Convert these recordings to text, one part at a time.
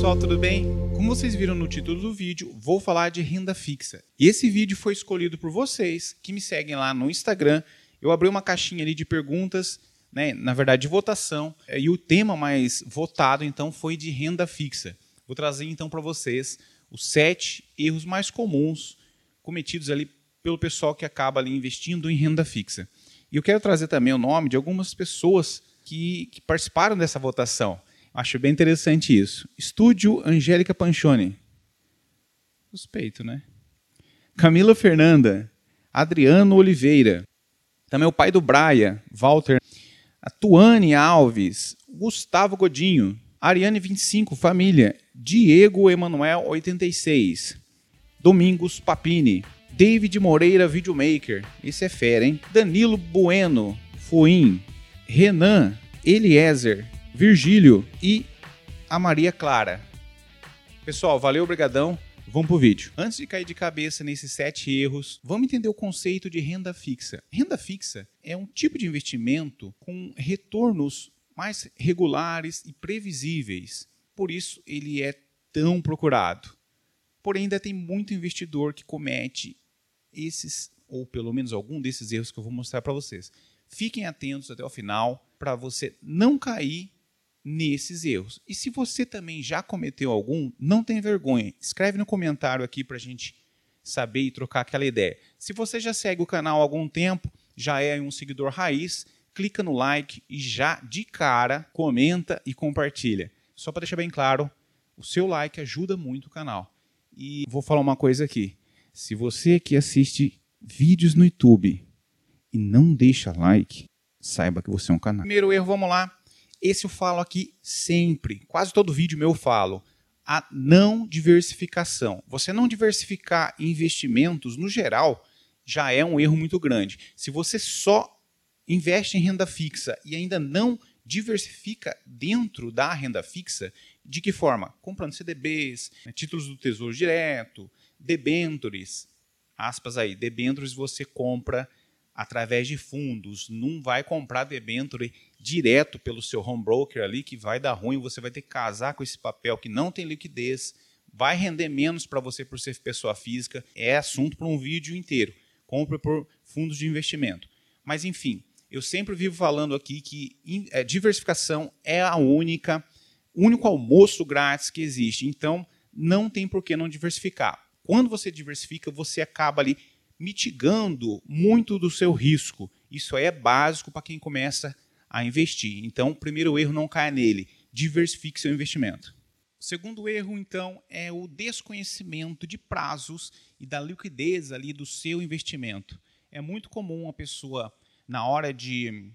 pessoal, tudo bem? Como vocês viram no título do vídeo, vou falar de renda fixa. E esse vídeo foi escolhido por vocês que me seguem lá no Instagram. Eu abri uma caixinha ali de perguntas, né, na verdade de votação, e o tema mais votado então foi de renda fixa. Vou trazer então para vocês os sete erros mais comuns cometidos ali pelo pessoal que acaba ali investindo em renda fixa. E eu quero trazer também o nome de algumas pessoas que, que participaram dessa votação. Acho bem interessante isso. Estúdio Angélica Panchoni. Suspeito, né? Camila Fernanda. Adriano Oliveira. Também o pai do Braia, Walter. A Tuane Alves. Gustavo Godinho. Ariane 25, família. Diego Emanuel 86. Domingos Papini. David Moreira Videomaker. Esse é fera, hein? Danilo Bueno. Fuim. Renan Eliezer. Virgílio e a Maria Clara. Pessoal, valeu, obrigadão. Vamos pro vídeo. Antes de cair de cabeça nesses sete erros, vamos entender o conceito de renda fixa. Renda fixa é um tipo de investimento com retornos mais regulares e previsíveis. Por isso ele é tão procurado. Porém, ainda tem muito investidor que comete esses, ou pelo menos algum desses erros que eu vou mostrar para vocês. Fiquem atentos até o final para você não cair nesses erros. E se você também já cometeu algum, não tem vergonha. Escreve no comentário aqui para a gente saber e trocar aquela ideia. Se você já segue o canal há algum tempo, já é um seguidor raiz, clica no like e já de cara comenta e compartilha. Só para deixar bem claro, o seu like ajuda muito o canal. E vou falar uma coisa aqui. Se você que assiste vídeos no YouTube e não deixa like, saiba que você é um canal. Primeiro erro, vamos lá esse eu falo aqui sempre, quase todo vídeo meu eu falo. A não diversificação. Você não diversificar investimentos, no geral, já é um erro muito grande. Se você só investe em renda fixa e ainda não diversifica dentro da renda fixa, de que forma? Comprando CDBs, né, títulos do Tesouro Direto, debentures, aspas aí, debentures você compra através de fundos, não vai comprar debenture direto pelo seu home broker ali, que vai dar ruim, você vai ter que casar com esse papel que não tem liquidez, vai render menos para você por ser pessoa física, é assunto para um vídeo inteiro. Compre por fundos de investimento. Mas enfim, eu sempre vivo falando aqui que é, diversificação é a única, único almoço grátis que existe. Então, não tem por que não diversificar. Quando você diversifica, você acaba ali mitigando muito do seu risco. Isso é básico para quem começa a investir. Então, o primeiro erro não caia nele. Diversifique seu investimento. O segundo erro, então, é o desconhecimento de prazos e da liquidez ali do seu investimento. É muito comum a pessoa, na hora de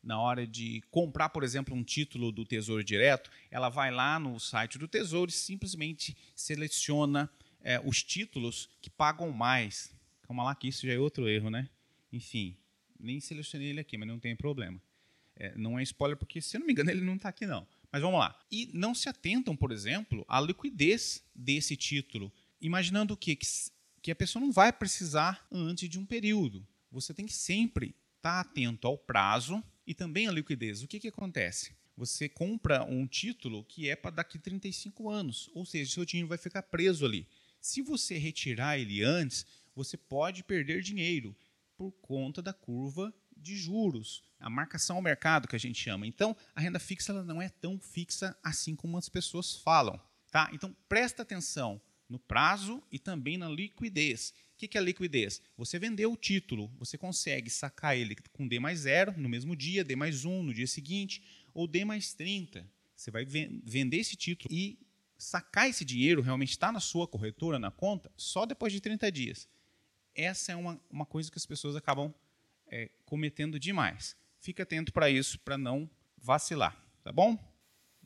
na hora de comprar, por exemplo, um título do Tesouro Direto, ela vai lá no site do Tesouro e simplesmente seleciona é, os títulos que pagam mais. Calma lá que isso já é outro erro, né? Enfim, nem selecionei ele aqui, mas não tem problema. É, não é spoiler porque, se eu não me engano, ele não está aqui não. Mas vamos lá. E não se atentam, por exemplo, à liquidez desse título, imaginando o quê? Que, que a pessoa não vai precisar antes de um período. Você tem que sempre estar tá atento ao prazo e também à liquidez. O que, que acontece? Você compra um título que é para daqui 35 anos, ou seja, seu dinheiro vai ficar preso ali. Se você retirar ele antes, você pode perder dinheiro por conta da curva de juros, a marcação ao mercado que a gente chama. Então, a renda fixa ela não é tão fixa assim como as pessoas falam. Tá? Então, presta atenção no prazo e também na liquidez. O que é liquidez? Você vendeu o título, você consegue sacar ele com D mais zero no mesmo dia, D mais um no dia seguinte, ou D mais 30. Você vai vender esse título e sacar esse dinheiro, realmente está na sua corretora, na conta, só depois de 30 dias essa é uma, uma coisa que as pessoas acabam é, cometendo demais. Fica atento para isso, para não vacilar, tá bom?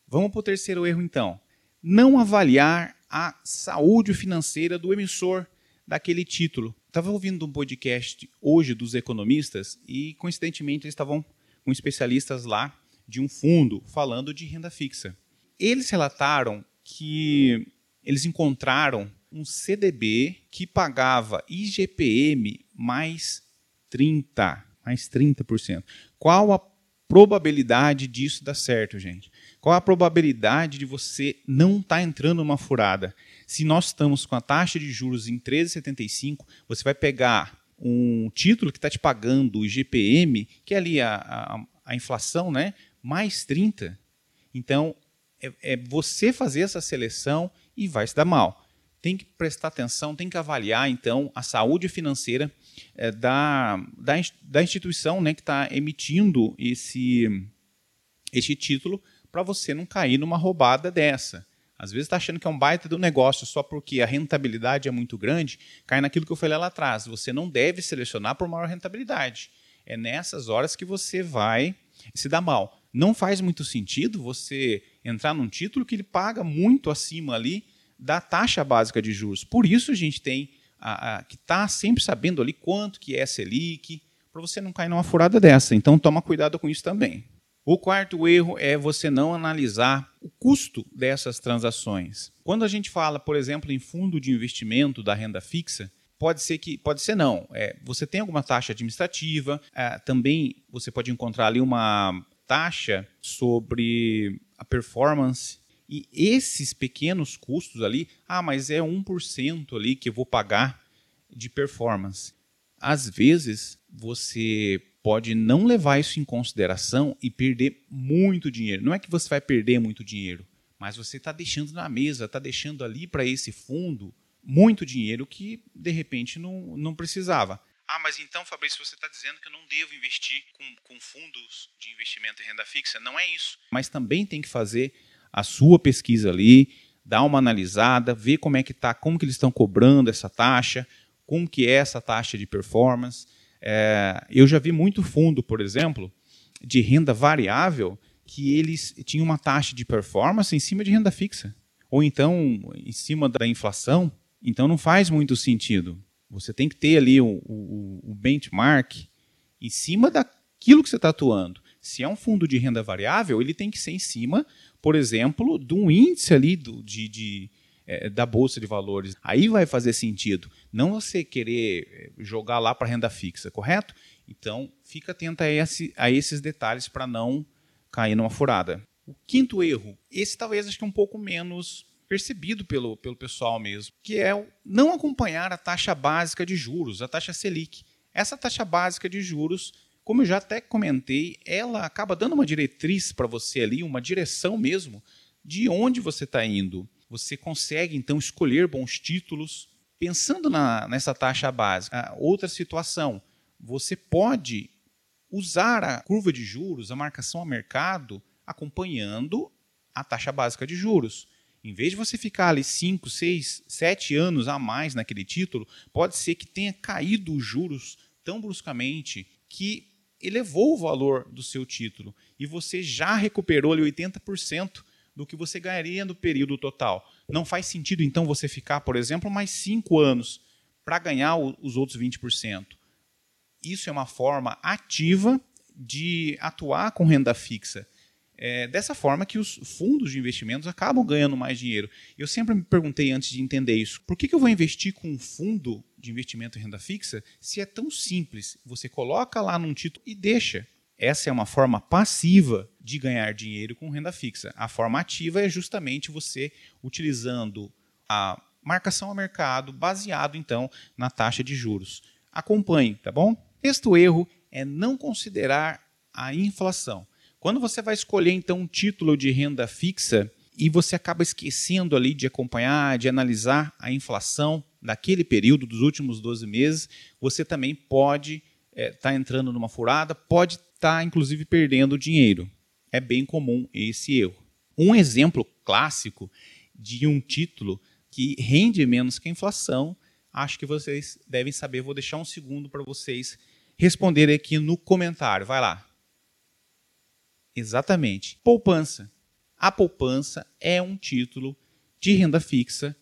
Vamos para o terceiro erro, então. Não avaliar a saúde financeira do emissor daquele título. Estava ouvindo um podcast hoje dos economistas e, coincidentemente, eles estavam com especialistas lá de um fundo falando de renda fixa. Eles relataram que eles encontraram um CDB que pagava IGPM mais 30, mais 30%. Qual a probabilidade disso dar certo, gente? Qual a probabilidade de você não estar tá entrando numa furada? Se nós estamos com a taxa de juros em 13,75, você vai pegar um título que está te pagando o IGPM, que é ali a, a, a inflação, né? mais 30. Então, é, é você fazer essa seleção e vai se dar mal. Tem que prestar atenção, tem que avaliar, então, a saúde financeira é, da, da, da, instituição né, que está emitindo esse, esse título para você não cair numa roubada dessa. Às vezes está achando que é um baita do negócio só porque a rentabilidade é muito grande, cai naquilo que eu falei lá atrás. Você não deve selecionar por maior rentabilidade. É nessas horas que você vai se dar mal. Não faz muito sentido você entrar num título que ele paga muito acima ali da taxa básica de juros. Por isso a gente tem a, a, que estar tá sempre sabendo ali quanto que é Selic, para você não cair numa furada dessa. Então toma cuidado com isso também. O quarto erro é você não analisar o custo dessas transações. Quando a gente fala, por exemplo, em fundo de investimento da renda fixa, pode ser que pode ser não. É, você tem alguma taxa administrativa, é, também você pode encontrar ali uma taxa sobre a performance e esses pequenos custos ali, ah, mas é 1% ali que eu vou pagar de performance. Às vezes, você pode não levar isso em consideração e perder muito dinheiro. Não é que você vai perder muito dinheiro, mas você está deixando na mesa, está deixando ali para esse fundo muito dinheiro que de repente não, não precisava. Ah, mas então, Fabrício, você está dizendo que eu não devo investir com, com fundos de investimento em renda fixa? Não é isso. Mas também tem que fazer a sua pesquisa ali, dar uma analisada, ver como é que está, como que eles estão cobrando essa taxa, como que é essa taxa de performance. É, eu já vi muito fundo, por exemplo, de renda variável que eles tinham uma taxa de performance em cima de renda fixa, ou então em cima da inflação. Então não faz muito sentido. Você tem que ter ali o, o, o benchmark em cima daquilo que você está atuando. Se é um fundo de renda variável, ele tem que ser em cima, por exemplo, de um índice ali do, de, de é, da bolsa de valores. Aí vai fazer sentido. Não você querer é, jogar lá para renda fixa, correto? Então, fica atento a, esse, a esses detalhes para não cair numa furada. O quinto erro, esse talvez acho que é um pouco menos percebido pelo, pelo pessoal mesmo, que é não acompanhar a taxa básica de juros, a taxa Selic. Essa taxa básica de juros como eu já até comentei, ela acaba dando uma diretriz para você ali, uma direção mesmo de onde você está indo. Você consegue então escolher bons títulos. Pensando na, nessa taxa básica, outra situação, você pode usar a curva de juros, a marcação a mercado, acompanhando a taxa básica de juros. Em vez de você ficar ali 5, 6, 7 anos a mais naquele título, pode ser que tenha caído os juros tão bruscamente que elevou o valor do seu título e você já recuperou ali 80% do que você ganharia no período total. Não faz sentido, então, você ficar, por exemplo, mais cinco anos para ganhar os outros 20%. Isso é uma forma ativa de atuar com renda fixa. É dessa forma que os fundos de investimentos acabam ganhando mais dinheiro. Eu sempre me perguntei antes de entender isso: por que, que eu vou investir com um fundo de investimento em renda fixa se é tão simples? Você coloca lá num título e deixa. Essa é uma forma passiva de ganhar dinheiro com renda fixa. A forma ativa é justamente você utilizando a marcação ao mercado baseado então na taxa de juros. Acompanhe, tá bom? Sexto erro é não considerar a inflação. Quando você vai escolher então um título de renda fixa e você acaba esquecendo ali de acompanhar, de analisar a inflação daquele período dos últimos 12 meses, você também pode estar é, tá entrando numa furada, pode estar tá, inclusive perdendo dinheiro. É bem comum esse erro. Um exemplo clássico de um título que rende menos que a inflação, acho que vocês devem saber. Vou deixar um segundo para vocês responderem aqui no comentário. Vai lá. Exatamente. Poupança. A poupança é um título de renda fixa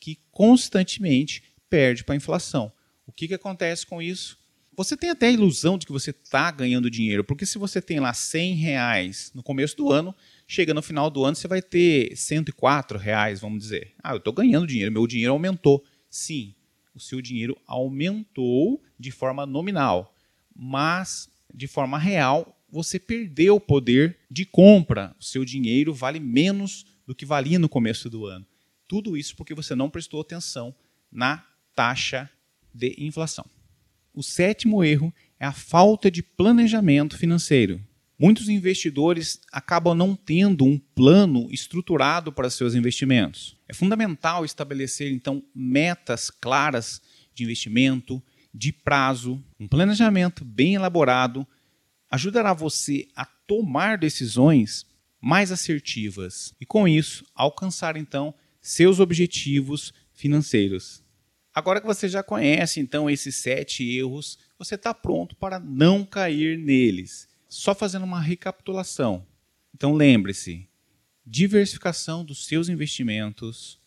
que constantemente perde para a inflação. O que, que acontece com isso? Você tem até a ilusão de que você está ganhando dinheiro, porque se você tem lá 100 reais no começo do ano, chega no final do ano você vai ter 104 reais, vamos dizer. Ah, eu estou ganhando dinheiro, meu dinheiro aumentou. Sim, o seu dinheiro aumentou de forma nominal, mas de forma real você perdeu o poder de compra. O seu dinheiro vale menos do que valia no começo do ano. Tudo isso porque você não prestou atenção na taxa de inflação. O sétimo erro é a falta de planejamento financeiro. Muitos investidores acabam não tendo um plano estruturado para seus investimentos. É fundamental estabelecer, então, metas claras de investimento, de prazo. Um planejamento bem elaborado ajudará você a tomar decisões mais assertivas e, com isso, alcançar, então, seus objetivos financeiros. Agora que você já conhece, então, esses sete erros, você está pronto para não cair neles só fazendo uma recapitulação. Então lembre-se: diversificação dos seus investimentos,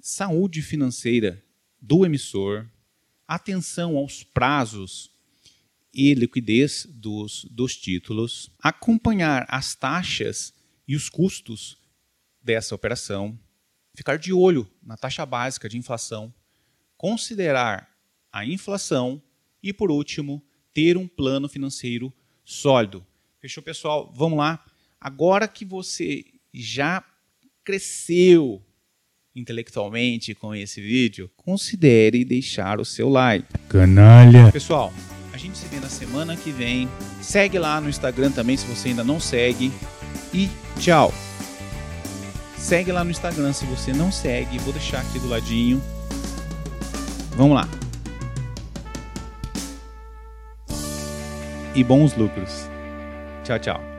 saúde financeira do emissor, atenção aos prazos e liquidez dos, dos títulos, acompanhar as taxas e os custos dessa operação, ficar de olho na taxa básica de inflação, considerar a inflação e, por último, ter um plano financeiro sólido. Fechou, pessoal? Vamos lá. Agora que você já cresceu intelectualmente com esse vídeo, considere deixar o seu like. Canalha. Pessoal, a gente se vê na semana que vem. Segue lá no Instagram também se você ainda não segue. E tchau. Segue lá no Instagram se você não segue. Vou deixar aqui do ladinho. Vamos lá. e bons lucros. Tchau, tchau.